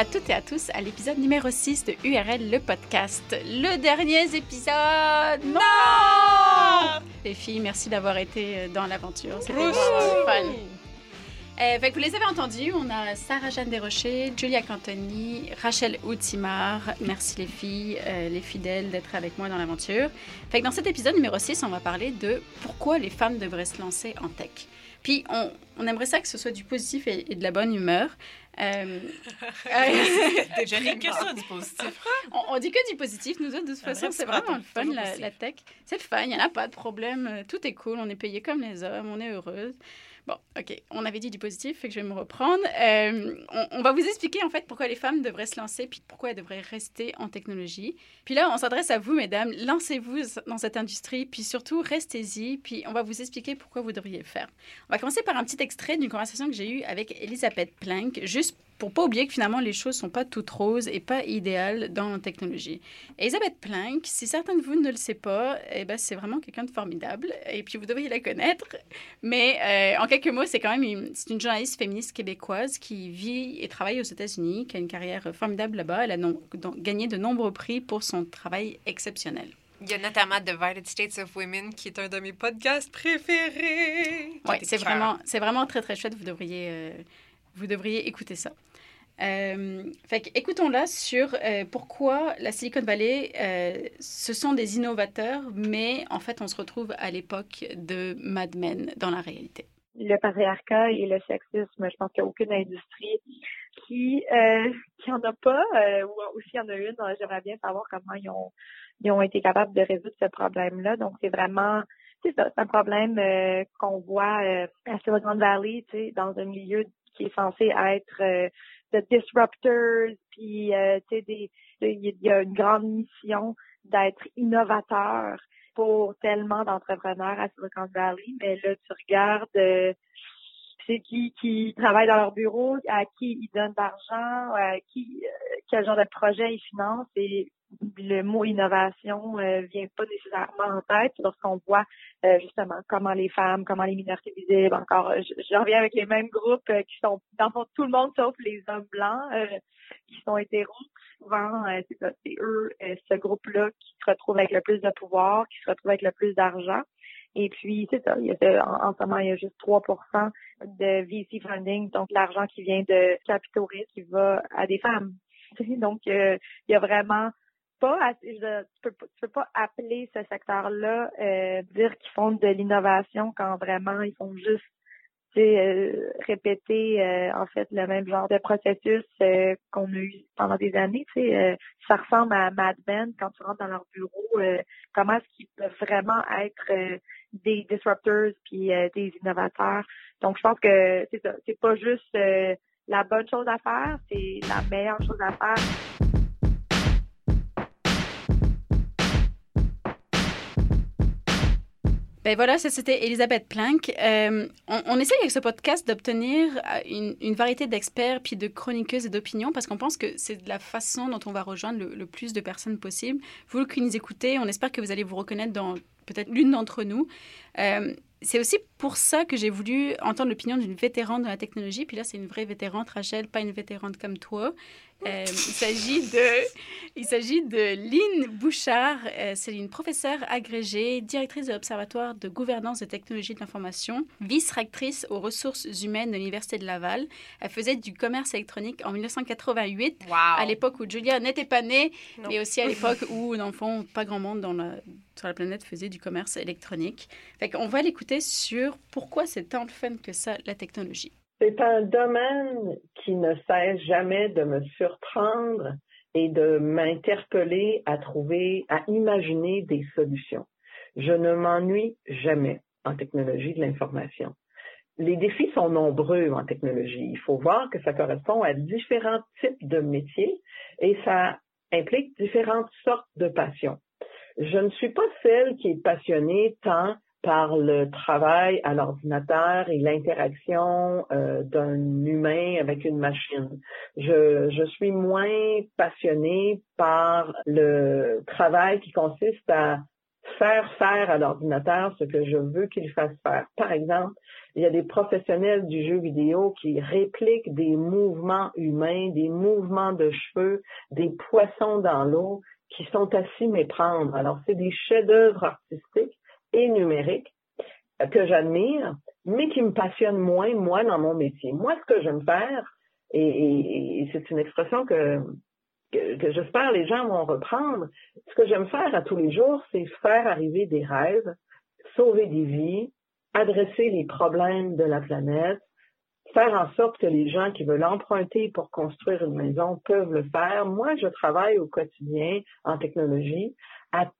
À toutes et à tous à l'épisode numéro 6 de URL, le podcast. Le dernier épisode Non Les filles, merci d'avoir été euh, dans l'aventure. C'était vraiment fun. Euh, fait que vous les avez entendus, on a Sarah-Jeanne Desrochers, Julia Cantoni, Rachel Outimar. Merci les filles, euh, les fidèles d'être avec moi dans l'aventure. Fait que dans cet épisode numéro 6, on va parler de pourquoi les femmes devraient se lancer en tech. Puis on, on aimerait ça que ce soit du positif et, et de la bonne humeur. Euh, Je n'ai que ça du positif. on, on dit que du positif, nous autres, de toute Ah, façon, c'est vraiment le fun, la, la tech. C'est le fun, il n'y en a pas de problème, euh, tout est cool, on est payé comme les hommes, on est heureuse. Bon, ok, on avait dit du positif, fait que je vais me reprendre. Euh, on, va vous expliquer en fait pourquoi les femmes devraient se lancer, puis pourquoi elles devraient rester en technologie. Puis là, on s'adresse à vous, mesdames, lancez-vous dans cette industrie, puis surtout, restez-y, puis on va vous expliquer pourquoi vous devriez le faire. On va commencer par un petit extrait d'une conversation que j'ai eue avec Elisabeth Plank, juste pour pas oublier que finalement les choses sont pas toutes roses et pas idéales dans la technologie. Elisabeth Plank, si certains de vous ne le savent pas, eh ben, c'est vraiment quelqu'un de formidable et puis vous devriez la connaître. Mais euh, en quelques mots, c'est quand même une, c'est une journaliste féministe québécoise qui vit et travaille aux États-Unis, qui a une carrière formidable là-bas. Elle a non- donc gagné de nombreux prix pour son travail exceptionnel. Il y a notamment Divided States of Women, qui est un de mes podcasts préférés. Ouais, c'est vraiment, c'est vraiment très très chouette. Vous devriez, euh, vous devriez écouter ça. Euh, fait écoutons-la sur euh, pourquoi la Silicon Valley, euh, ce sont des innovateurs, mais en fait, on se retrouve à l'époque de Mad Men dans la réalité. le patriarcat et le sexisme. Je pense qu'il n'y a aucune industrie qui euh, qui en a pas, ou aussi il y en a une. J'aimerais bien savoir comment ils ont ils ont été capables de résoudre ce problème-là. Donc c'est vraiment c'est un problème qu'on voit à Silicon Valley, tu sais, dans un milieu qui est censé être de disruptors, puis euh, tu sais, il y a une grande mission d'être innovateur pour tellement d'entrepreneurs à Silicon Valley, mais là, tu regardes euh, c'est qui qui travaille dans leur bureau, à qui ils donnent d'argent, à qui euh, quel genre de projet ils financent et le mot innovation euh, vient pas nécessairement en tête lorsqu'on voit euh, justement comment les femmes, comment les minorités visibles, encore euh, je, je reviens avec les mêmes groupes euh, qui sont dans fond, tout le monde sauf les hommes blancs euh, qui sont hétéros souvent, euh, c'est ça, c'est eux, ce groupe-là, qui se retrouve avec le plus de pouvoir, qui se retrouve avec le plus d'argent. Et puis, c'est ça, il y a en, en ce moment, il y a juste 3% de VC funding, donc l'argent qui vient de capitaux risques qui va à des femmes. Donc, euh, il y a vraiment tu peux, tu peux pas appeler ce secteur-là, euh, dire qu'ils font de l'innovation quand vraiment ils font juste euh, répéter euh, en fait le même genre de processus euh, qu'on a eu pendant des années. Euh, ça ressemble à Mad Men quand tu rentres dans leur bureau. euh, comment est-ce qu'ils peuvent vraiment être des disruptors puis des innovateurs. Donc je pense que c'est ça. C'est pas juste la bonne chose à faire, c'est la meilleure chose à faire. Ben voilà, c'était Elisabeth Plank. Euh, on, on essaye avec ce podcast d'obtenir euh, une, variété d'experts puis de chroniqueuses et d'opinions parce qu'on pense que c'est de la façon dont on va rejoindre le, le plus de personnes possible. Vous qui nous écoutez, on espère que vous allez vous reconnaître dans peut-être l'une d'entre nous. Euh, c'est aussi pour ça que j'ai voulu entendre l'opinion d'une vétérante de la technologie. Puis là, c'est une vraie vétérante, Rachel, pas une vétérante comme toi. Euh, il s'agit de, il s'agit de Lynn Bouchard. Euh, c'est une professeure agrégée, directrice de l'Observatoire de gouvernance de technologie de l'information, vice-rectrice aux ressources humaines de l'Université de Laval. Elle faisait du commerce électronique en 1988, Wow. à l'époque où Julia n'était pas née, Non. mais aussi à l'époque où, dans le fond, pas grand monde dans la, sur la planète faisait du commerce électronique. Fait qu'on va l'écouter sur pourquoi c'est tant de fun que ça, la technologie. C'est un domaine qui ne cesse jamais de me surprendre et de m'interpeller à trouver, à imaginer des solutions. Je ne m'ennuie jamais en technologie de l'information. Les défis sont nombreux en technologie. Il faut voir que ça correspond à différents types de métiers et ça implique différentes sortes de passions. je ne suis pas celle qui est passionnée tant par le travail à l'ordinateur et l'interaction euh, d'un humain avec une machine. Je, je suis moins passionnée par le travail qui consiste à faire faire à l'ordinateur ce que je veux qu'il fasse faire. Par exemple, il y a des professionnels du jeu vidéo qui répliquent des mouvements humains, des mouvements de cheveux, des poissons dans l'eau qui sont à s'y méprendre. Alors, c'est des chefs-d'œuvre artistiques et numériques que j'admire, mais qui me passionnent moins, moi, dans mon métier. Moi, ce que j'aime faire, et, et c'est une expression que, que, que j'espère les gens vont reprendre, ce que j'aime faire à tous les jours, c'est faire arriver des rêves, sauver des vies, adresser les problèmes de la planète, faire en sorte que les gens qui veulent emprunter pour construire une maison peuvent le faire. Moi, je travaille au quotidien en technologie à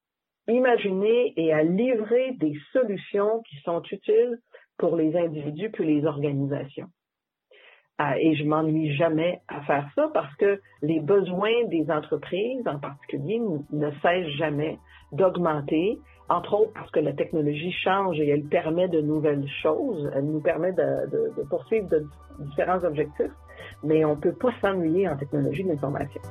imaginer et à livrer des solutions qui sont utiles pour les individus puis les organisations. Euh, et je m'ennuie jamais à faire ça parce que les besoins des entreprises en particulier ne cessent jamais d'augmenter, entre autres parce que la technologie change et elle permet de nouvelles choses, elle nous permet de, de, poursuivre de différents objectifs, mais on ne peut pas s'ennuyer en technologie de l'information.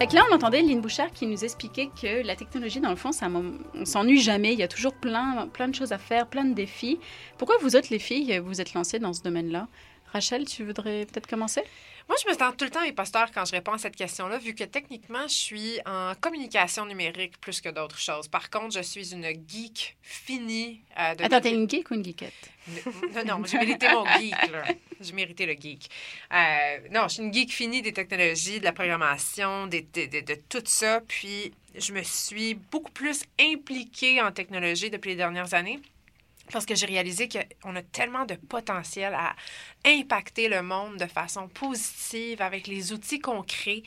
Fait là, on entendait Lynn Bouchard qui nous expliquait que la technologie, dans le fond, ça, on s'ennuie jamais. Il y a toujours plein, plein de choses à faire, plein de défis. Pourquoi vous autres, les filles, vous êtes lancées dans ce domaine-là? Rachel, tu voudrais peut-être commencer? Moi, je me sens tout le temps imposteur quand je réponds à cette question-là, vu que techniquement, je suis en communication numérique plus que d'autres choses. Par contre, je suis une geek finie. Euh, de Attends, t'es une geek ou une geekette? Non, non, j'ai mérité mon geek, là. J'ai mérité le geek. Euh, non, je suis une geek finie des technologies, de la programmation, de, de, de tout ça. Puis, je me suis beaucoup plus impliquée en technologie depuis les dernières années parce que j'ai réalisé qu'on a tellement de potentiel à impacter le monde de façon positive avec les outils qu'on crée.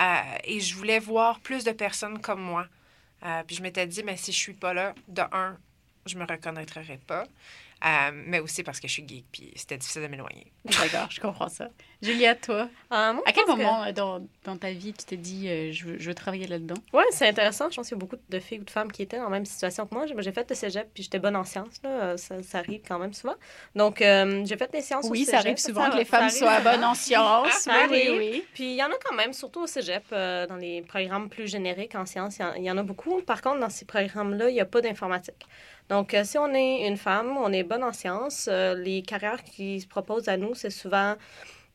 Euh, et je voulais voir plus de personnes comme moi. Euh, puis je m'étais dit, mais si je suis pas là, de un, je me reconnaîtrai pas. Euh, mais aussi parce que je suis geek, puis c'était difficile de m'éloigner. D'accord, je comprends ça. Julia, toi, euh, à quel moment euh, dans, dans, ta vie tu t'es dit je, veux, je, veux, travailler là-dedans? Oui, c'est intéressant. Je pense qu'il y a beaucoup de filles ou de femmes qui étaient dans la même situation que moi. J'ai fait le cégep, puis j'étais bonne en sciences. Là. Ça, ça, arrive quand même souvent. Donc, j'ai fait des sciences oui, au cégep. Oui, ça arrive souvent que les femmes soient bonnes en sciences. oui, oui, oui. Puis il y en a quand même, surtout au cégep, dans les programmes plus génériques en sciences, il y, en a beaucoup. Par contre, dans ces programmes-là, il n'y a pas d'informatique. Donc, euh, si on est une femme, on est bonne en sciences, euh, les carrières qui se proposent à nous, c'est souvent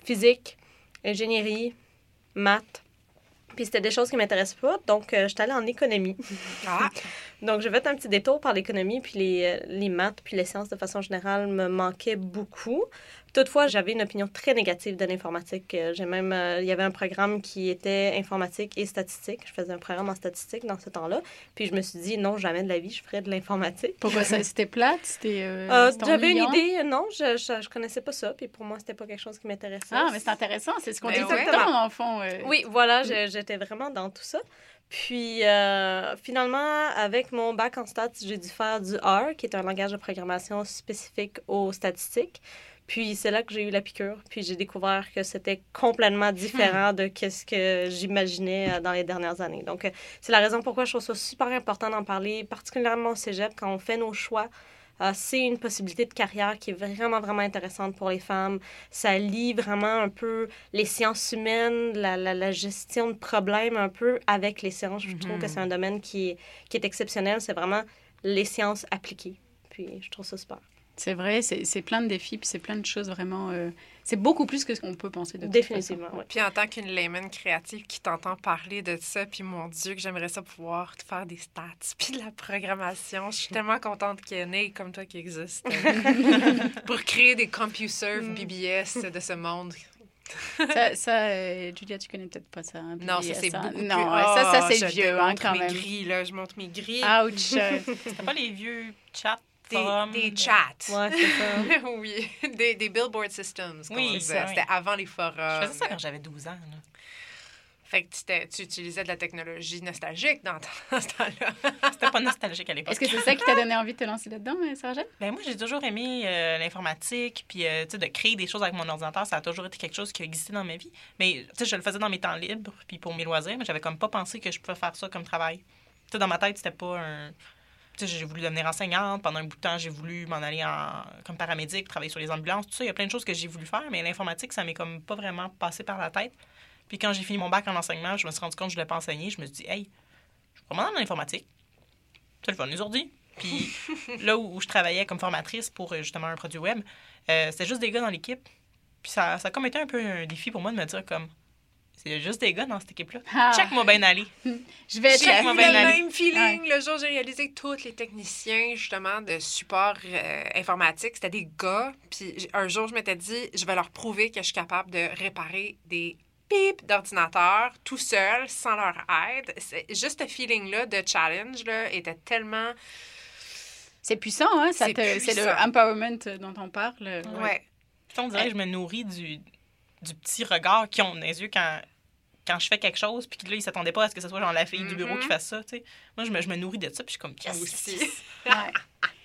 physique, ingénierie, maths. Puis c'était des choses qui ne m'intéressent pas, donc euh, j'étais allée en économie. Ah. donc, je vais un petit détour par l'économie, puis les, les maths, puis les sciences de façon générale me manquaient beaucoup. Toutefois, j'avais une opinion très négative de l'informatique. Euh, j'ai même, euh, il y avait un programme qui était informatique et statistique. Je faisais un programme en statistique dans ce temps-là. Puis je me suis dit, non, jamais de la vie, je ferais de l'informatique. Pourquoi ça? C'était plate? C'était. Euh, j'avais une idée, non, je, je, connaissais pas ça. Puis pour moi, c'était pas quelque chose qui m'intéressait. Ah, mais c'est intéressant. C'est ce qu'on dit tout le temps, en fond. Oui, voilà, j'étais vraiment dans tout ça. Puis finalement, avec mon bac en stats, j'ai dû faire du R, qui est un langage de programmation spécifique aux statistiques. Puis c'est là que j'ai eu la piqûre. Puis j'ai découvert que c'était complètement différent de ce que j'imaginais euh, dans les dernières années. Donc, euh, c'est la raison pourquoi je trouve ça super important d'en parler, particulièrement au cégep, quand on fait nos choix. Euh, c'est une possibilité de carrière qui est vraiment, vraiment intéressante pour les femmes. Ça lie vraiment un peu les sciences humaines, la, la, gestion de problèmes un peu avec les sciences. Je trouve que c'est un domaine qui est, qui est exceptionnel. C'est vraiment les sciences appliquées. Puis je trouve ça super. C'est vrai, c'est plein de défis, puis c'est plein de choses vraiment. Euh, c'est beaucoup plus que ce qu'on peut penser de Définitivement. Puis en tant qu'une layman créative qui t'entend parler de ça, puis mon Dieu, que j'aimerais ça pouvoir faire des stats, puis de la programmation. Je suis tellement contente qu'il y ait une comme toi qui existe pour créer des CompuServe, mm. BBS de ce monde. ça, ça euh, Julia, tu connais peut-être pas ça. Hein, non, ça, c'est hein? beaucoup Non, ça, ça c'est vieux, hein, quand mes Gris, là, je montre mes gris. Ouch! C'était pas les vieux chats des, chats. Ouais, c'est ça. oui, des, des, billboard systems. Oui, c'était avant les forums. Je faisais ça quand j'avais 12 ans. Fait que tu, utilisais de la technologie nostalgique dans, ton- dans ce temps-là. C'était pas nostalgique à l'époque. Est-ce que c'est ça qui t'a donné envie de te lancer là-dedans, euh, Sarah-Jeanne? Ben moi, j'ai toujours aimé euh, l'informatique, puis euh, tu sais, de créer des choses avec mon ordinateur, ça a toujours été quelque chose qui a existé dans ma vie. Mais tu sais, je le faisais dans mes temps libres, puis pour mes loisirs, mais j'avais comme pas pensé que je pouvais faire ça comme travail. Tu sais, dans ma tête, c'était pas un... J'ai voulu devenir enseignante. Pendant un bout de temps, j'ai voulu m'en aller en... comme paramédic, travailler sur les ambulances, tout ça. Il y a plein de choses que j'ai voulu faire, mais l'informatique, ça m'est comme pas vraiment passé par la tête. Puis quand j'ai fini mon bac en enseignement, je me suis rendu compte que je voulais pas enseigner. Je me suis dit, hey, je vraiment dans l'informatique. C'est le fun, les ordi. Puis là où, où je travaillais comme formatrice pour euh, justement un produit web, euh, c'était juste des gars dans l'équipe. Puis ça, ça a comme été un peu un défi pour moi de me dire comme, c'est juste des gars dans cette équipe-là. Ah. Check-moi bien aller. Je vais eu moi le ben aller. même feeling le jour où j'ai réalisé que tous les techniciens, justement, de support euh, informatique, c'était des gars. Puis un jour, je m'étais dit, je vais leur prouver que je suis capable de réparer des pipes d'ordinateur tout seul, sans leur aide. C'est- Juste ce feeling-là de challenge là, était tellement... C'est puissant, hein? C'est le empowerment dont on parle. euh, Ouais. Puis on dirait que je me nourris du, du petit regard qu'ils ont dans les yeux quand, quand je fais quelque chose, puis que là, ils s'attendaient pas à ce que ce soit genre la fille du bureau qui Mhm. fasse ça, tu sais. Moi, je me, je me nourris de ça, puis je suis comme, yes, Moi aussi. Ouais.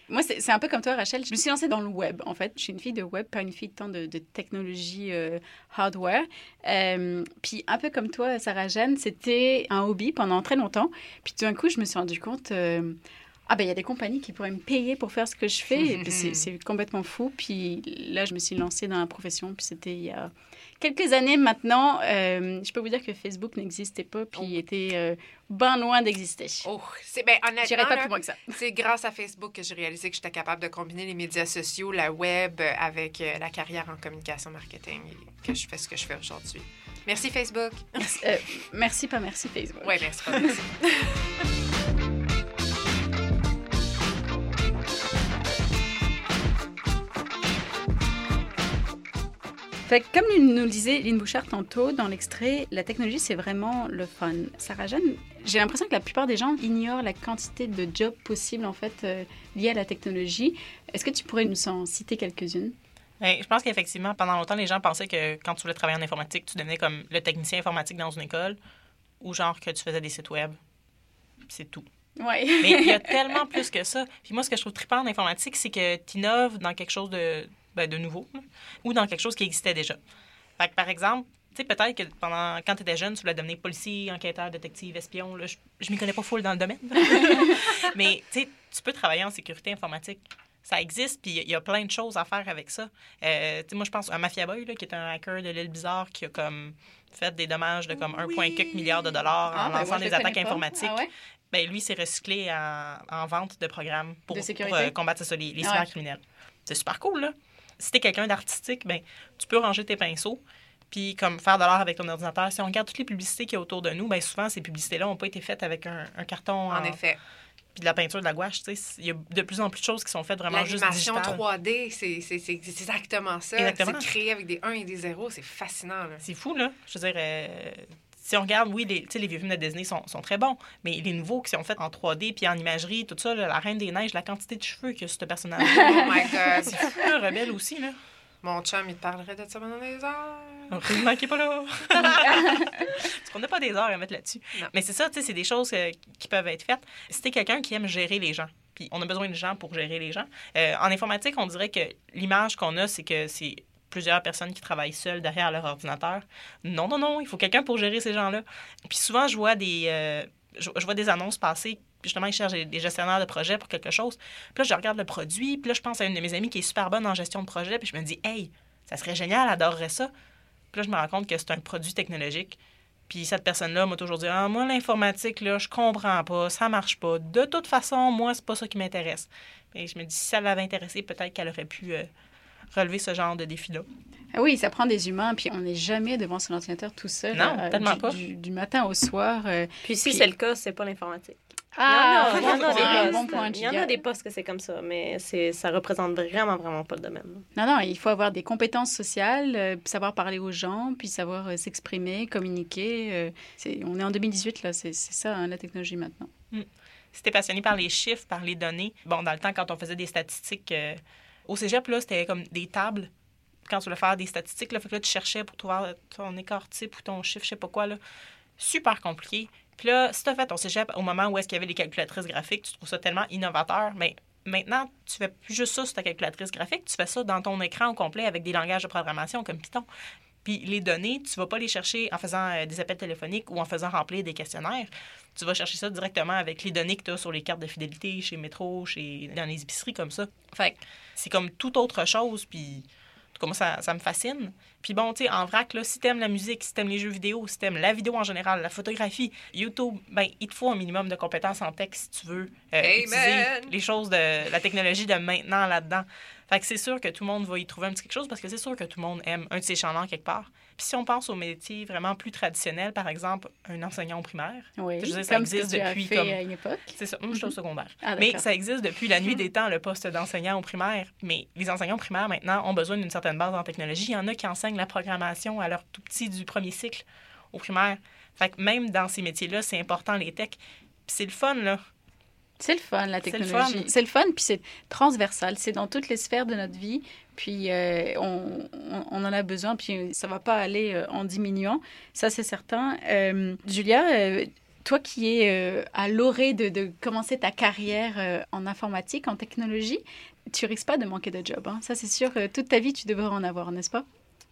Moi, c'est c'est un peu comme toi, Rachel. Je me suis lancée dans le web, en fait. Je suis une fille de web, pas une fille tant de, de technologie euh, hardware. Euh, puis, un peu comme toi, Sarah Jeanne, c'était un hobby pendant très longtemps. Puis, tout d'un coup, je me suis rendu compte. euh, ah ben il y a des compagnies qui pourraient me payer pour faire ce que je fais. C'est complètement fou. Puis là, je me suis lancée dans la profession. Puis c'était il y a quelques années maintenant. Euh, je peux vous dire que Facebook n'existait pas. Puis il était euh, bien loin d'exister. Oh, c'est ben honnêtement, pas là, plus loin que ça. c'est grâce à Facebook que j'ai réalisé que j'étais capable de combiner les médias sociaux, la web, euh, avec euh, la carrière en communication marketing et que je fais ce que je fais aujourd'hui. Merci Facebook. Merci, pas merci Facebook. Oui, merci. pas merci. Fait que comme nous le disait Lynn Bouchard tantôt dans l'extrait, la technologie c'est vraiment le fun. Sarah Jeanne, j'ai l'impression que la plupart des gens ignorent la quantité de jobs possibles en fait euh, liés à la technologie. Est-ce que tu pourrais nous en citer quelques-unes? Ben, je pense qu'effectivement, pendant longtemps, les gens pensaient que quand tu voulais travailler en informatique, tu devenais comme le technicien informatique dans une école ou genre que tu faisais des sites web. C'est tout. Ouais. Mais il y a tellement plus que ça. Puis moi, ce que je trouve trippant en informatique, c'est que tu innoves dans quelque chose de, ben, de nouveau là, ou dans quelque chose qui existait déjà. Fait que, par exemple, tu sais, peut-être que pendant, quand tu étais jeune, tu voulais devenir policier, enquêteur, détective, espion. Là, je, je m'y connais pas full dans le domaine. Mais tu peux travailler en sécurité informatique. Ça existe, puis il y a plein de choses à faire avec ça. Euh, moi, je pense à Mafia Boy, là, qui est un hacker de l'île Bizarre qui a comme fait des dommages de comme 1,4 milliard de dollars en Ah, ben, lançant des attaques informatiques. Ah ouais? Ben, lui, s'est recyclé en, en vente de programmes pour, De pour, sécurité? euh, combattre ça, les, les Ah ouais. cybercriminels. C'est super cool, là. Si t'es quelqu'un d'artistique, ben, tu peux ranger tes pinceaux, puis comme faire de l'art avec ton ordinateur. Si on regarde toutes les publicités qu'il y a autour de nous, ben, souvent, ces publicités-là n'ont pas été faites avec un, un carton En effet. puis de la peinture, de la gouache. tu sais. Il y a de plus en plus de choses qui sont faites vraiment juste digitales. 3D, c'est c'est- c'est- c'est exactement ça. Exactement. C'est créé avec des 1 et des 0. C'est fascinant. Là. C'est fou, là. Je veux dire, euh, si on regarde, oui, les, les vieux films de Disney sont, sont très bons, mais les nouveaux qui sont faits en 3D puis en imagerie, tout ça, là, la Reine des Neiges, la quantité de cheveux que ce personnage Oh my God. C'est fou, là, Rebelle aussi, là. Mon chum, il te parlerait de ça pendant des heures. Qu'il n'est pas là. Parce qu'on n'a pas des heures à mettre là-dessus. Mais c'est ça, tu sais, c'est des choses euh, qui peuvent être faites. Si t'es quelqu'un qui aime gérer les gens, puis on a besoin de gens pour gérer les gens, euh, en informatique, on dirait que l'image qu'on a, c'est que c'est plusieurs personnes qui travaillent seules derrière leur ordinateur. Non, non, non, il faut quelqu'un pour gérer ces gens-là. Puis souvent, je vois des, euh, je, vois des annonces passer, justement, ils cherchent des- des gestionnaires de projet pour quelque chose. Puis là, je regarde le produit, puis là, je pense à une de mes amies qui est super bonne en gestion de projet, puis je me dis, hey, ça serait génial, elle adorerait ça. Puis là, je me rends compte que c'est un produit technologique. Puis cette personne-là m'a toujours dit Ah, moi, l'informatique, là, je comprends pas, ça marche pas. De toute façon, moi, c'est pas ça qui m'intéresse. Et je me dis, si ça l'avait intéressé, peut-être qu'elle aurait pu euh, relever ce genre de défi-là. Ah oui, ça prend des humains, puis on n'est jamais devant son ordinateur tout seul. Non, euh, tellement du, pas. Du, du matin au soir. euh. Puis si Puis- c'est le cas, c'est pas l'informatique. Ah, il y en a, il y en a bon des point, postes. il y en a des postes que c'est comme ça, mais c'est ça représente vraiment, vraiment pas le domaine. Non, non, il faut avoir des compétences sociales, euh, savoir parler aux gens, puis savoir euh, s'exprimer, communiquer. euh, c'est- on est en 2018, là, c'est ça, hein, la technologie maintenant. Si t'es passionné par les chiffres, par les données, bon, dans le temps, quand on faisait des statistiques, euh, au cégep, là, c'était comme des tables. Quand tu voulais faire des statistiques, là, fait que tu cherchais pour trouver ton écart type ou ton chiffre, je sais pas quoi, là. super compliqué. Puis là, si tu as fait ton cégep au moment où est-ce qu'il y avait les calculatrices graphiques, tu trouves ça tellement innovateur, mais maintenant, tu fais plus juste ça sur ta calculatrice graphique, tu fais ça dans ton écran au complet avec des langages de programmation comme Python. Puis les données, tu vas pas les chercher en faisant euh, des appels téléphoniques ou en faisant remplir des questionnaires. Tu vas chercher ça directement avec les données que tu as sur les cartes de fidélité chez Métro, chez dans les épiceries comme ça. Fait c'est comme toute autre chose, puis comme ça, ça me fascine. Puis bon, tu sais, en vrac, là, si t'aimes la musique, si t'aimes les jeux vidéo, si t'aimes la vidéo en général, la photographie, YouTube, ben, il te faut un minimum de compétences en texte si tu veux euh, utiliser les choses de la technologie de maintenant là-dedans. Fait que c'est sûr que tout le monde va y trouver un petit quelque chose parce que c'est sûr que tout le monde aime un de ces champs quelque part. Puis si on pense aux métiers vraiment plus traditionnels, par exemple, un enseignant au primaire, Oui, Je veux dire, ça existe depuis fait comme- à une époque. c'est ça. Moi, je suis au secondaire. Ah, mais ça existe depuis la nuit des temps, le poste d'enseignant au primaire. Mais les enseignants primaires, maintenant, ont besoin d'une certaine base en technologie. Il y en a qui enseignent la programmation à leur tout petit du premier cycle au primaire. Fait que même dans ces métiers-là, c'est important, les techs. Puis c'est le fun, là. C'est le fun, la technologie. C'est le fun, puis c'est transversal. C'est dans toutes les sphères de notre vie. Puis euh, on, en a besoin, puis ça va pas aller euh, en diminuant. Ça, c'est certain. Euh, Julia, euh, toi qui es à l'orée de, de commencer ta carrière en informatique, en technologie, tu risques pas de manquer de job. hein. Ça, c'est sûr. toute ta vie, tu devrais en avoir, n'est-ce pas?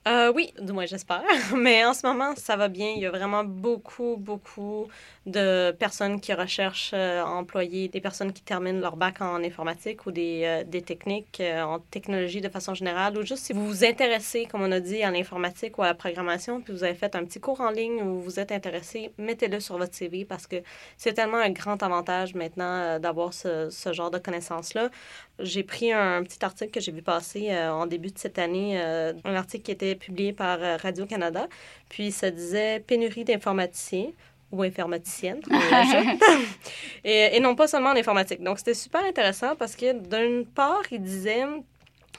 Euh, oui, du moins j'espère. Mais en ce moment, ça va bien. Il y a vraiment beaucoup, beaucoup de personnes qui recherchent euh, à employer des personnes qui terminent leur bac en informatique ou des, euh, des techniques euh, en technologie de façon générale. Ou juste si vous vous intéressez, comme on a dit, à l'informatique ou à la programmation, puis vous avez fait un petit cours en ligne ou vous êtes intéressé, mettez-le sur votre CV parce que c'est tellement un grand avantage maintenant d'avoir ce, ce genre de connaissances-là. J'ai pris un petit article que j'ai vu passer en début de cette année, un article qui était publié par euh, Radio-Canada, puis ça disait pénurie d'informaticiens ou l'ajoute. et, et non pas seulement en informatique. Donc c'était super intéressant parce que d'une part, il disait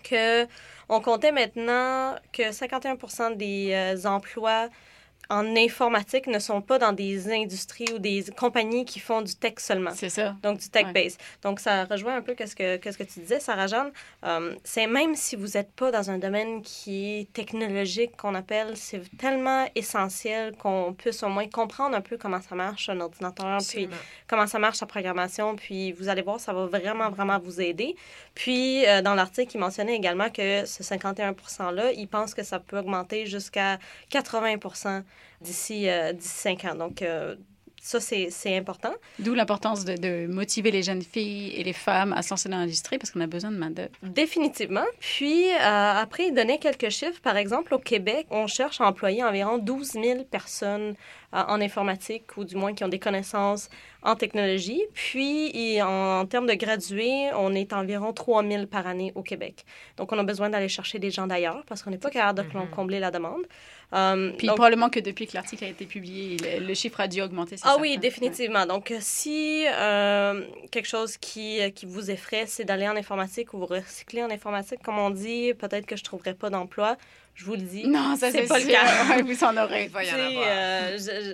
que on comptait maintenant que 51% des euh, emplois en informatique ne sont pas dans des industries ou des compagnies qui font du tech seulement. C'est ça. Donc, du tech-based. Donc, ça rejoint un peu qu'est-ce que, qu'est-ce que tu disais, Sarah-Jeanne. Euh, c'est même si vous n'êtes pas dans un domaine qui est technologique, qu'on appelle, c'est tellement essentiel qu'on puisse au moins comprendre un peu comment ça marche un ordinateur, puis comment ça marche la programmation, puis vous allez voir, ça va vraiment, vraiment vous aider. Puis, euh, dans l'article, il mentionnait également que ce 51%-là, il pense que ça peut augmenter jusqu'à 80 d'ici euh, d'ici 5 ans. Donc, euh, ça, c'est important. D'où l'importance de, de motiver les jeunes filles et les femmes à se lancer dans l'industrie parce qu'on a besoin de main-d'œuvre. Définitivement. Puis, euh, après, donnait quelques chiffres. Par exemple, au Québec, on cherche à employer environ 12 000 personnes en informatique ou du moins qui ont des connaissances en technologie. Puis, en, en termes de gradués, on est environ 3 000 par année au Québec. Donc, on a besoin d'aller chercher des gens d'ailleurs parce qu'on n'est pas capable de Mhm. combler la demande. Euh, Puis donc- probablement que depuis que l'article a été publié, le, le chiffre a dû augmenter. Ah certain. oui, définitivement. Donc, euh, si euh, quelque chose qui, euh, qui vous effraie, c'est d'aller en informatique ou vous recycler en informatique, comme on dit, peut-être que je ne trouverai pas d'emploi. Je vous le dis. Non, ça C'est pas le cas. Ouais, vous en aurez. Il va y en Tu sais, avoir. euh, je-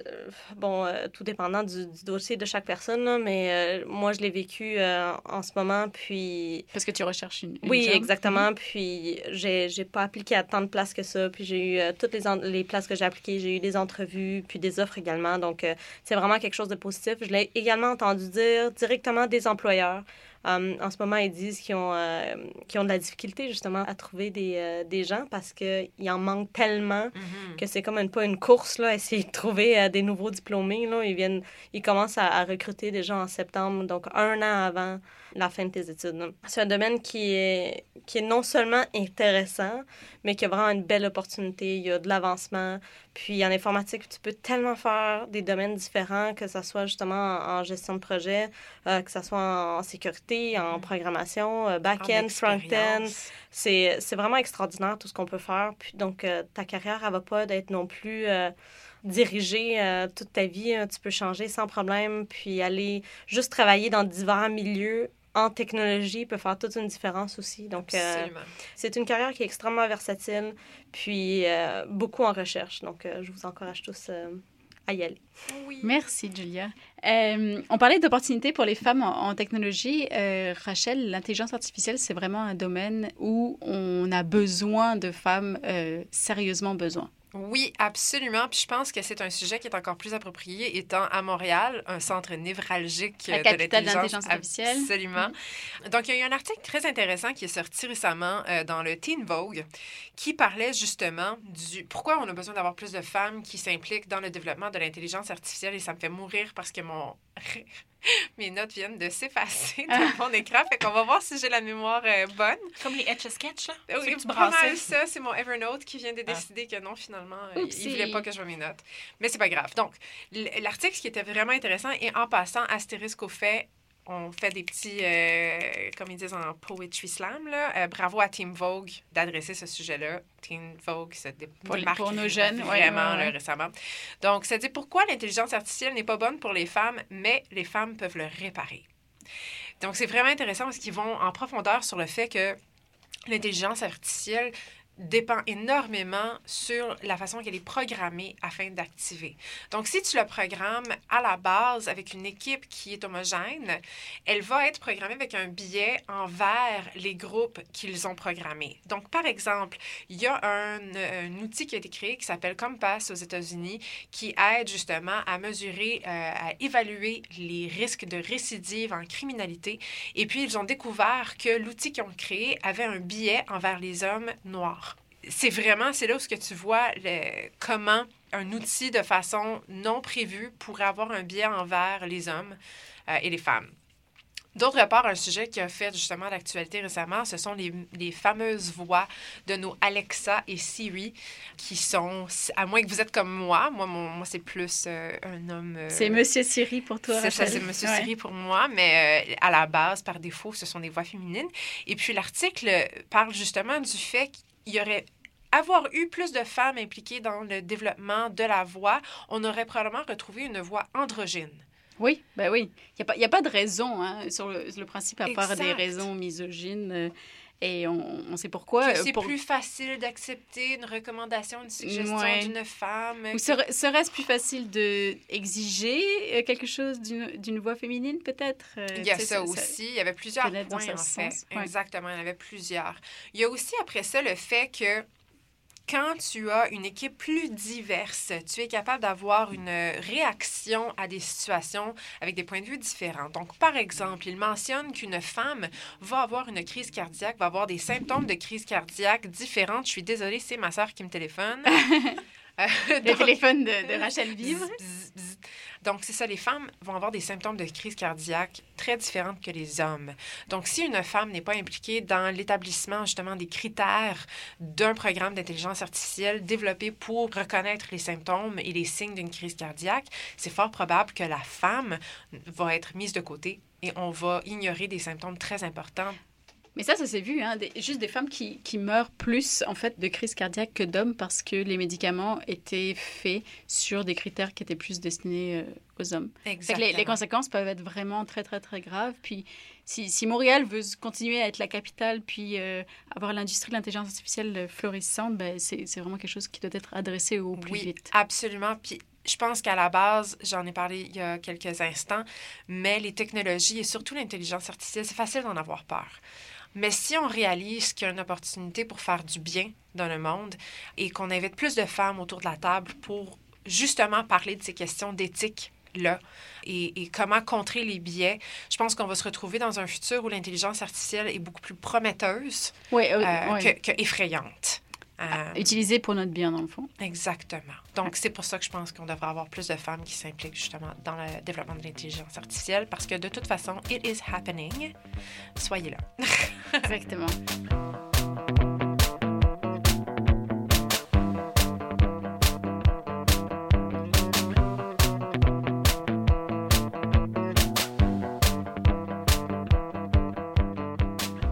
je- bon, euh, tout dépendant du, du dossier de chaque personne, là, mais euh, moi, je l'ai vécu euh, en ce moment, puis... Parce que tu recherches une. une Oui, job. exactement. Puis j'ai j'ai pas appliqué à tant de places que ça. Puis j'ai eu euh, toutes les, les places que j'ai appliquées. J'ai eu des entrevues, puis des offres également. Donc euh, c'est vraiment quelque chose de positif. Je l'ai également entendu dire directement des employeurs. Euh, en ce moment, ils disent qu'ils ont, euh, qu'ils ont de la difficulté justement à trouver des, euh, des gens parce qu'il en manque tellement Mhm. que c'est comme une, pas une course, là, essayer de trouver euh, des nouveaux diplômés. Là. Ils, viennent, ils commencent à, à recruter des gens en septembre, donc un an avant la fin de tes études. C'est un domaine qui est, qui est non seulement intéressant, mais qui a vraiment une belle opportunité. Il y a de l'avancement. Puis en informatique, tu peux tellement faire des domaines différents, que ce soit justement en, en gestion de projet, euh, que ce soit en, en sécurité, en programmation, euh, En back-end, front-end. C'est vraiment extraordinaire tout ce qu'on peut faire. Puis donc, euh, ta carrière, elle va pas d'être non plus dirigée euh, toute ta vie. hein. Tu peux changer sans problème, puis aller juste travailler dans divers milieux en technologie peut faire toute une différence aussi. Donc, euh, c'est une carrière qui est extrêmement versatile, puis euh, beaucoup en recherche. Donc, euh, je vous encourage tous euh, à y aller. Oui. Merci, Julia. Euh, on parlait d'opportunités pour les femmes en, en technologie. Euh, Rachel, l'intelligence artificielle, c'est vraiment un domaine où on a besoin de femmes, euh, sérieusement besoin. Oui, absolument. Puis je pense que c'est un sujet qui est encore plus approprié étant à Montréal, un centre névralgique La de capitale de l'intelligence artificielle. Absolument. Donc, il y a eu un article très intéressant qui est sorti récemment euh, dans le Teen Vogue qui parlait justement du pourquoi on a besoin d'avoir plus de femmes qui s'impliquent dans le développement de l'intelligence artificielle. Et ça me fait mourir parce que mon mes notes viennent de s'effacer de mon écran. Fait qu'on va voir si j'ai la mémoire euh, bonne. Comme les Etch a Sketch, là. Oui, tu pas mal ça. C'est mon Evernote qui vient de Ah. décider que non, finalement, euh, il ne voulait pas que je vois mes notes. Mais c'est pas grave. Donc, l'article, ce qui était vraiment intéressant, et en passant, astérisque au fait, on fait des petits, euh, comme ils disent en poetry slam, là. Euh, bravo à Team Vogue d'adresser ce sujet-là. Team Vogue se démarque pour nos jeunes, vraiment ouais, ouais. là, récemment. Donc, ça dit pourquoi l'intelligence artificielle n'est pas bonne pour les femmes, mais les femmes peuvent le réparer. Donc, c'est vraiment intéressant parce qu'ils vont en profondeur sur le fait que l'intelligence artificielle dépend énormément sur la façon qu'elle est programmée afin d'activer. Donc, si tu le programmes à la base avec une équipe qui est homogène, elle va être programmée avec un biais envers les groupes qu'ils ont programmés. Donc, par exemple, il y a un, un outil qui a été créé qui s'appelle Compass aux États-Unis qui aide justement à mesurer, euh, à évaluer les risques de récidive en criminalité. Et puis, ils ont découvert que l'outil qu'ils ont créé avait un biais envers les hommes noirs. C'est vraiment, c'est là où ce que tu vois le- comment un outil de façon non prévue pourrait avoir un biais envers les hommes euh, et les femmes. D'autre part, un sujet qui a fait justement l'actualité récemment, ce sont les, les fameuses voix de nos Alexa et Siri qui sont, à moins que vous êtes comme moi, moi, mon- moi c'est plus euh, un homme... euh, C'est Monsieur Siri pour toi, c'est ça, c'est Monsieur Ouais. Siri pour moi, mais euh, à la base, par défaut, ce sont des voix féminines. Et puis l'article parle justement du fait qu'il y aurait avoir eu plus de femmes impliquées dans le développement de la voix, on aurait probablement retrouvé une voix androgyne. Oui, ben oui. Il n'y a, pas- y a pas de raison hein, sur le, le principe, à part des raisons misogynes. euh, et on, on sait pourquoi. Que euh, c'est pour- plus facile d'accepter une recommandation, une suggestion Ouais. d'une femme. Ou serait- serait-ce plus facile de exiger euh, quelque chose d'une d'une voix féminine, peut-être? euh, Il y a ça aussi. Il y avait plusieurs points, en fait. sens, ouais. Exactement, il y en avait plusieurs. Il y a aussi, après ça, le fait que quand tu as une équipe plus diverse, tu es capable d'avoir une réaction à des situations avec des points de vue différents. Donc, par exemple, il mentionne qu'une femme va avoir une crise cardiaque, va avoir des symptômes de crise cardiaque différentes. Je suis désolée, c'est ma soeur qui me téléphone. Euh, Le donc- téléphone de, de Rachel Vivre. Bzz, bzz, bzz. Donc, c'est ça, les femmes vont avoir des symptômes de crise cardiaque très différents que les hommes. Donc, si une femme n'est pas impliquée dans l'établissement justement des critères d'un programme d'intelligence artificielle développé pour reconnaître les symptômes et les signes d'une crise cardiaque, c'est fort probable que la femme va être mise de côté et on va ignorer des symptômes très importants. Mais ça, ça s'est vu, hein, des- juste des femmes qui, qui meurent plus en fait de crise cardiaque que d'hommes parce que les médicaments étaient faits sur des critères qui étaient plus destinés euh, aux hommes. Que les, les conséquences peuvent être vraiment très, très, très graves. Puis si, si Montréal veut continuer à être la capitale puis euh, avoir l'industrie de l'intelligence artificielle euh, florissante, ben, c'est c'est vraiment quelque chose qui doit être adressé au plus oui, vite. absolument. Puis je pense qu'à la base, j'en ai parlé il y a quelques instants, mais les technologies et surtout l'intelligence artificielle, c'est facile d'en avoir peur. Mais si on réalise qu'il y a une opportunité pour faire du bien dans le monde et qu'on invite plus de femmes autour de la table pour justement parler de ces questions d'éthique, là et, et comment contrer les biais. Je pense qu'on va se retrouver dans un futur où l'intelligence artificielle est beaucoup plus prometteuse Ouais, euh, euh, que effrayante. Euh, Utilisé pour notre bien, dans le fond. Exactement. Donc, c'est pour ça que je pense qu'on devrait avoir plus de femmes qui s'impliquent justement dans le développement de l'intelligence artificielle parce que de toute façon, it is happening. Soyez là. Exactement.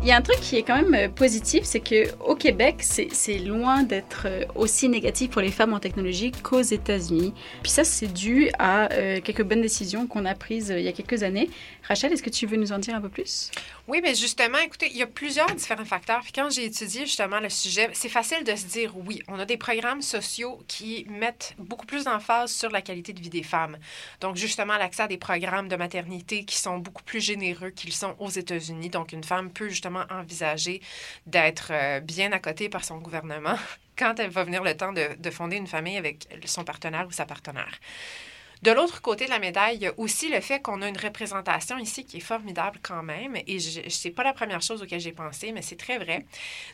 Il y a un truc qui est quand même euh, positif, c'est que au Québec, c'est loin d'être euh, aussi négatif pour les femmes en technologie qu'aux États-Unis. Puis ça, c'est dû à euh, quelques bonnes décisions qu'on a prises il y a quelques années. Rachel, est-ce que tu veux nous en dire un peu plus? Oui, mais justement, écoutez, il y a plusieurs différents facteurs. Puis quand j'ai étudié justement le sujet, c'est facile de se dire oui, on a des programmes sociaux qui mettent beaucoup plus d'emphase sur la qualité de vie des femmes. Donc justement, l'accès à des programmes de maternité qui sont beaucoup plus généreux qu'ils sont aux États-Unis. Donc une femme peut justement envisager d'être euh, bien côté par son gouvernement quand elle va venir le temps de, de fonder une famille avec son partenaire ou sa partenaire. De l'autre côté de la médaille, il y a aussi le fait qu'on a une représentation ici qui est formidable quand même. Et ce n'est pas la première chose auquel j'ai pensé, mais c'est très vrai.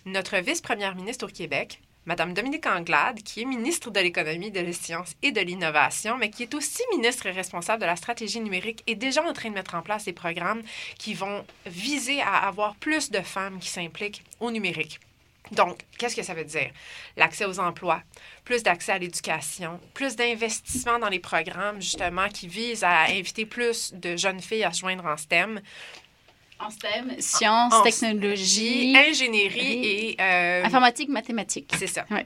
Notre vice-première ministre au Québec, Madame Dominique Anglade, qui est ministre de l'Économie, de la Science et de l'Innovation, mais qui est aussi ministre responsable de la stratégie numérique, est déjà en train de mettre en place des programmes qui vont viser à avoir plus de femmes qui s'impliquent au numérique. Donc, qu'est-ce que ça veut dire? L'accès aux emplois, plus d'accès à l'éducation, plus d'investissement dans les programmes, justement, qui visent à inviter plus de jeunes filles à se joindre en STEM. En STEM, sciences, technologie, ingénierie et... Euh, informatique, mathématiques. C'est ça. Ouais.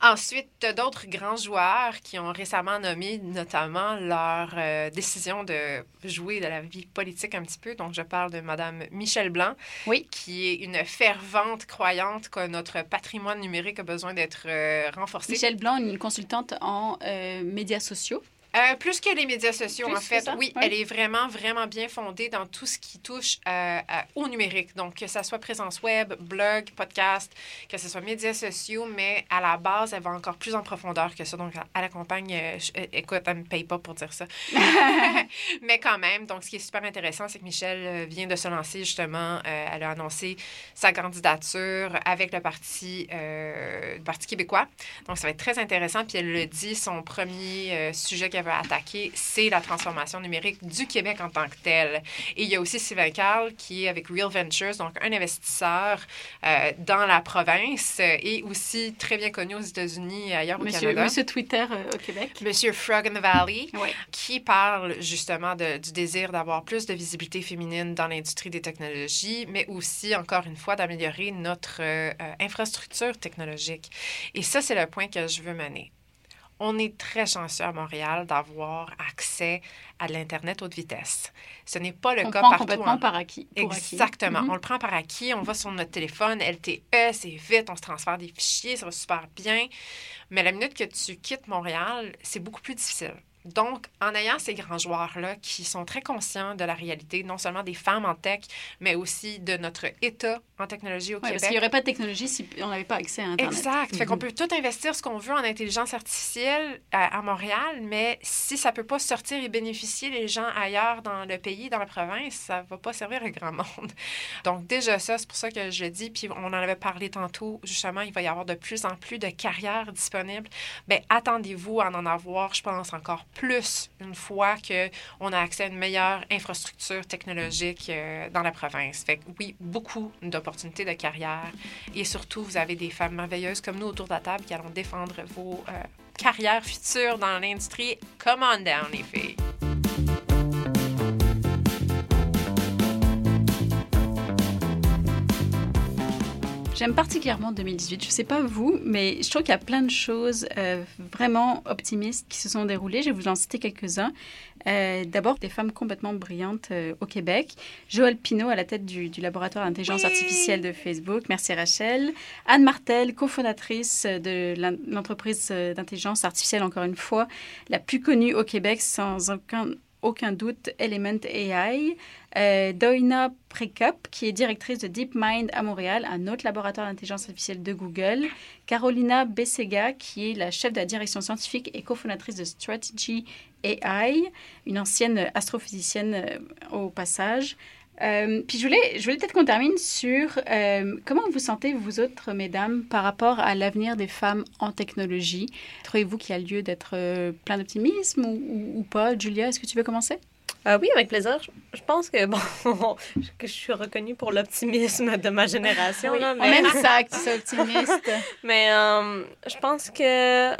Ensuite, d'autres grands joueurs qui ont récemment nommé notamment leur euh, décision de jouer de la vie politique un petit peu. Donc, je parle de Mme Michelle Blanc, oui. qui est une fervente croyante que notre patrimoine numérique a besoin d'être euh, renforcé. Michelle Blanc, une consultante en euh, médias sociaux. Euh, plus que les médias sociaux, en fait. Oui, elle est vraiment, vraiment bien fondée dans tout ce qui touche euh, au numérique. Donc, que ce soit présence web, blog, podcast, que ce soit médias sociaux, mais à la base, elle va encore plus en profondeur que ça. Donc, elle accompagne. Euh, écoute, elle ne me paye pas pour dire ça. mais quand même, donc, ce qui est super intéressant, c'est que Michel vient de se lancer, justement. elle a annoncé sa candidature avec le Parti, le Parti québécois. Donc, ça va être très intéressant. Puis, elle le dit, son premier sujet qu'elle attaquer, c'est la transformation numérique du Québec en tant que tel. Et il y a aussi Sylvain Carl qui est avec Real Ventures, donc un investisseur euh, dans la province et aussi très bien connu aux États-Unis et ailleurs au Canada. Monsieur Twitter euh, au Québec. Monsieur Frog in the Valley, qui parle justement de, du désir d'avoir plus de visibilité féminine dans l'industrie des technologies, mais aussi, encore une fois, d'améliorer notre euh, infrastructure technologique. Et ça, c'est le point que je veux mener on est très chanceux à Montréal d'avoir accès à l'Internet haute vitesse. Ce n'est pas le on cas prend partout. complètement par acquis. Exactement. Mhm. On le prend par acquis. On va sur notre téléphone, LTE, c'est vite, on se transfère des fichiers, ça va super bien. Mais la minute que tu quittes Montréal, c'est beaucoup plus difficile. Donc, en ayant ces grands joueurs-là qui sont très conscients de la réalité, non seulement des femmes en tech, mais aussi de notre état en technologie au ouais, Québec. Parce qu'il n'y aurait pas de technologie si on n'avait pas accès à Internet. Exact. Fait Mhm. qu'on peut tout investir ce qu'on veut en intelligence artificielle à, à, Montréal, mais si ça peut pas sortir et bénéficier les gens ailleurs dans le pays, dans la province, ça va pas servir à grand monde. Donc, déjà ça, c'est pour ça que je le dis, puis on en avait parlé tantôt, justement, il va y avoir de plus en plus de carrières disponibles. Bien, attendez-vous à en avoir, je pense, encore plus une fois qu'on a accès à une meilleure infrastructure technologique euh, dans la province. Fait que oui, beaucoup d'opportunités de carrière. Et surtout, vous avez des femmes merveilleuses comme nous autour de la table qui allons défendre vos euh, carrières futures dans l'industrie. Come on down, les filles! J'aime particulièrement 2018. Je ne sais pas vous, mais je trouve qu'il y a plein de choses euh, vraiment optimistes qui se sont déroulées. Je vais vous en citer quelques-uns. Euh, D'abord, des femmes complètement brillantes euh, au Québec. Joël Pinault à la tête du, du laboratoire d'intelligence oui. artificielle de Facebook. Merci Rachel. Anne Martel, cofondatrice de l'entreprise d'intelligence artificielle, encore une fois, la plus connue au Québec sans aucun aucun doute Element AI. Euh, Doina Prekap, qui est directrice de DeepMind à Montréal, un autre laboratoire d'intelligence artificielle de Google. Carolina Bessega, qui est la chef de la direction scientifique et cofondatrice de Strategy AI, une ancienne astrophysicienne euh, au passage. Euh, puis je voulais, je voulais peut-être qu'on termine sur euh, comment vous sentez, vous autres, mesdames, par rapport à l'avenir des femmes en technologie? Trouvez-vous qu'il y a lieu d'être euh, plein d'optimisme ou, ou, ou, pas? Julia, est-ce que tu veux commencer? Euh, oui, avec plaisir. Je, je, pense que, bon, que je suis reconnue pour l'optimisme de ma génération. Oui, là, mais... Aime ça que tu sois optimiste. mais euh, je pense que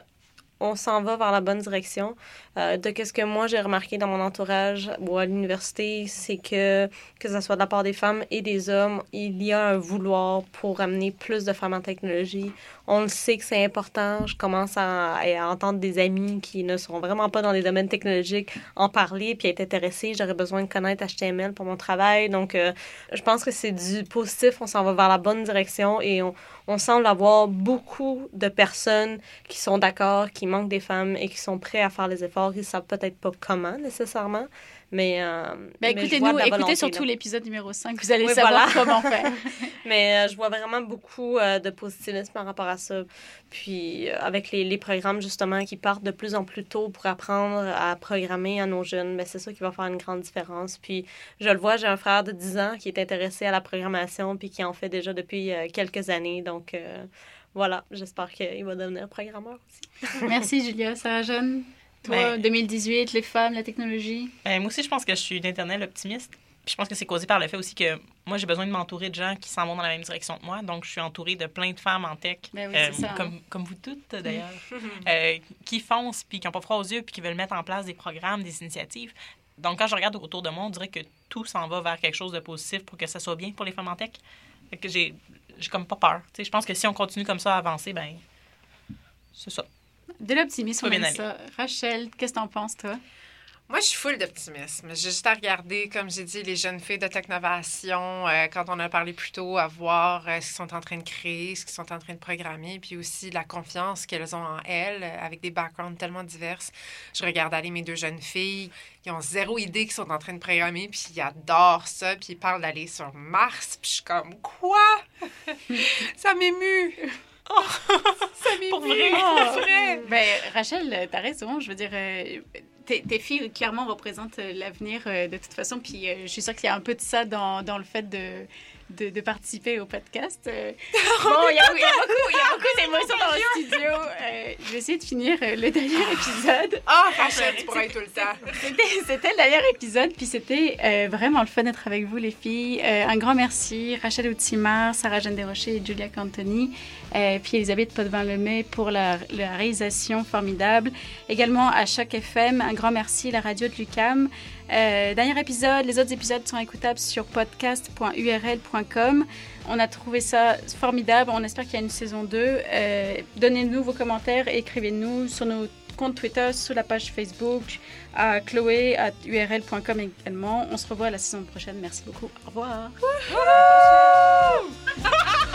on s'en va vers la bonne direction. Euh, de ce que moi j'ai remarqué dans mon entourage ou à l'université, c'est que que ce soit de la part des femmes et des hommes, il y a un vouloir pour amener plus de femmes en technologie. On le sait que c'est important. Je commence à, entendre des amis qui ne sont vraiment pas dans les domaines technologiques en parler puis être intéressés. J'aurais besoin de connaître HTML pour mon travail. Donc, euh, je pense que c'est du positif. On s'en va vers la bonne direction et on, on semble avoir beaucoup de personnes qui sont d'accord, qui qu'il manque des femmes et qui sont prêts à faire les efforts. Ils savent peut-être pas comment nécessairement, mais. Euh, Ben, mais écoutez-nous, la écoutez surtout l'épisode numéro 5, vous allez Oui, savoir voilà. comment faire. Mais euh, je vois vraiment beaucoup euh, de positivisme par rapport à ça. Puis euh, avec les, les programmes justement qui partent de plus en plus tôt pour apprendre à programmer à nos jeunes, ben, c'est ça qui va faire une grande différence. Puis je le vois, j'ai un frère de 10 ans qui est intéressé à la programmation puis qui en fait déjà depuis euh, quelques années. Donc euh, voilà, j'espère qu'il va devenir programmeur aussi. Merci Julia, Sarah Jeanne. Toi, Ben- 2018, les femmes, la technologie? Euh, moi aussi, je pense que je suis une éternelle optimiste. Puis je pense que c'est causé par le fait aussi que moi, j'ai besoin de m'entourer de gens qui s'en vont dans la même direction que moi. Donc, je suis entourée de plein de femmes en tech, Ben oui, euh, hein. comme, vous toutes d'ailleurs, euh, qui foncent, puis qui n'ont pas froid aux yeux, puis qui veulent mettre en place des programmes, des initiatives. Donc, quand je regarde autour de moi, on dirait que tout s'en va vers quelque chose de positif pour que ça soit bien pour les femmes en tech. Fait que j'ai comme pas peur. Tu sais, je pense que si on continue comme ça à avancer, ben c'est ça. De l'optimisme, on aime ça. Rachel, qu'est-ce que t'en penses, toi? Moi, je suis full d'optimisme. J'ai juste à regarder, comme j'ai dit, les jeunes filles de Technovation, euh, quand on a parlé plus tôt, à voir euh, ce qu'ils sont en train de créer, ce qu'ils sont en train de programmer, puis aussi la confiance qu'elles ont en elles, euh, avec des backgrounds tellement divers. Je regarde aller mes deux jeunes filles, ils ont zéro idée qu'ils sont en train de programmer, puis ils adorent ça, puis ils parlent d'aller sur Mars, puis je suis comme, quoi? ça m'émue! Ça m'émue! Pour vrai? Pour vrai! Ben, Rachel, t'as raison. Je veux dire, euh, tes, tes filles, clairement, représentent euh, l'avenir euh, de toute façon. Puis euh, je suis sûre qu'il y a un peu de ça dans, dans le fait de, de, de participer au podcast. Euh, bon, il y a, beaucoup, d'émotions dans le studio. Euh, je vais essayer de finir euh, le dernier épisode. Ah, Rachel, tu pourras tout le temps. C'était le dernier épisode, puis c'était euh, vraiment le fun d'être avec vous, les filles. Un grand merci, Rachel Outimar, Sarah Jeanne Desrochers et Julia Cantoni, puis Elisabeth Potvin-Lemay pour la, la réalisation formidable. Également à Choc FM, un grand merci, la radio de Lucam. Euh, dernier épisode, les autres épisodes sont écoutables sur podcast.url.com. On a trouvé ça formidable. On espère qu'il y a une saison 2. Euh, Donnez-nous vos commentaires et écrivez-nous sur nos comptes Twitter, sur la page Facebook, à chloé à url.com également. On se revoit la saison prochaine. Merci beaucoup. Au revoir.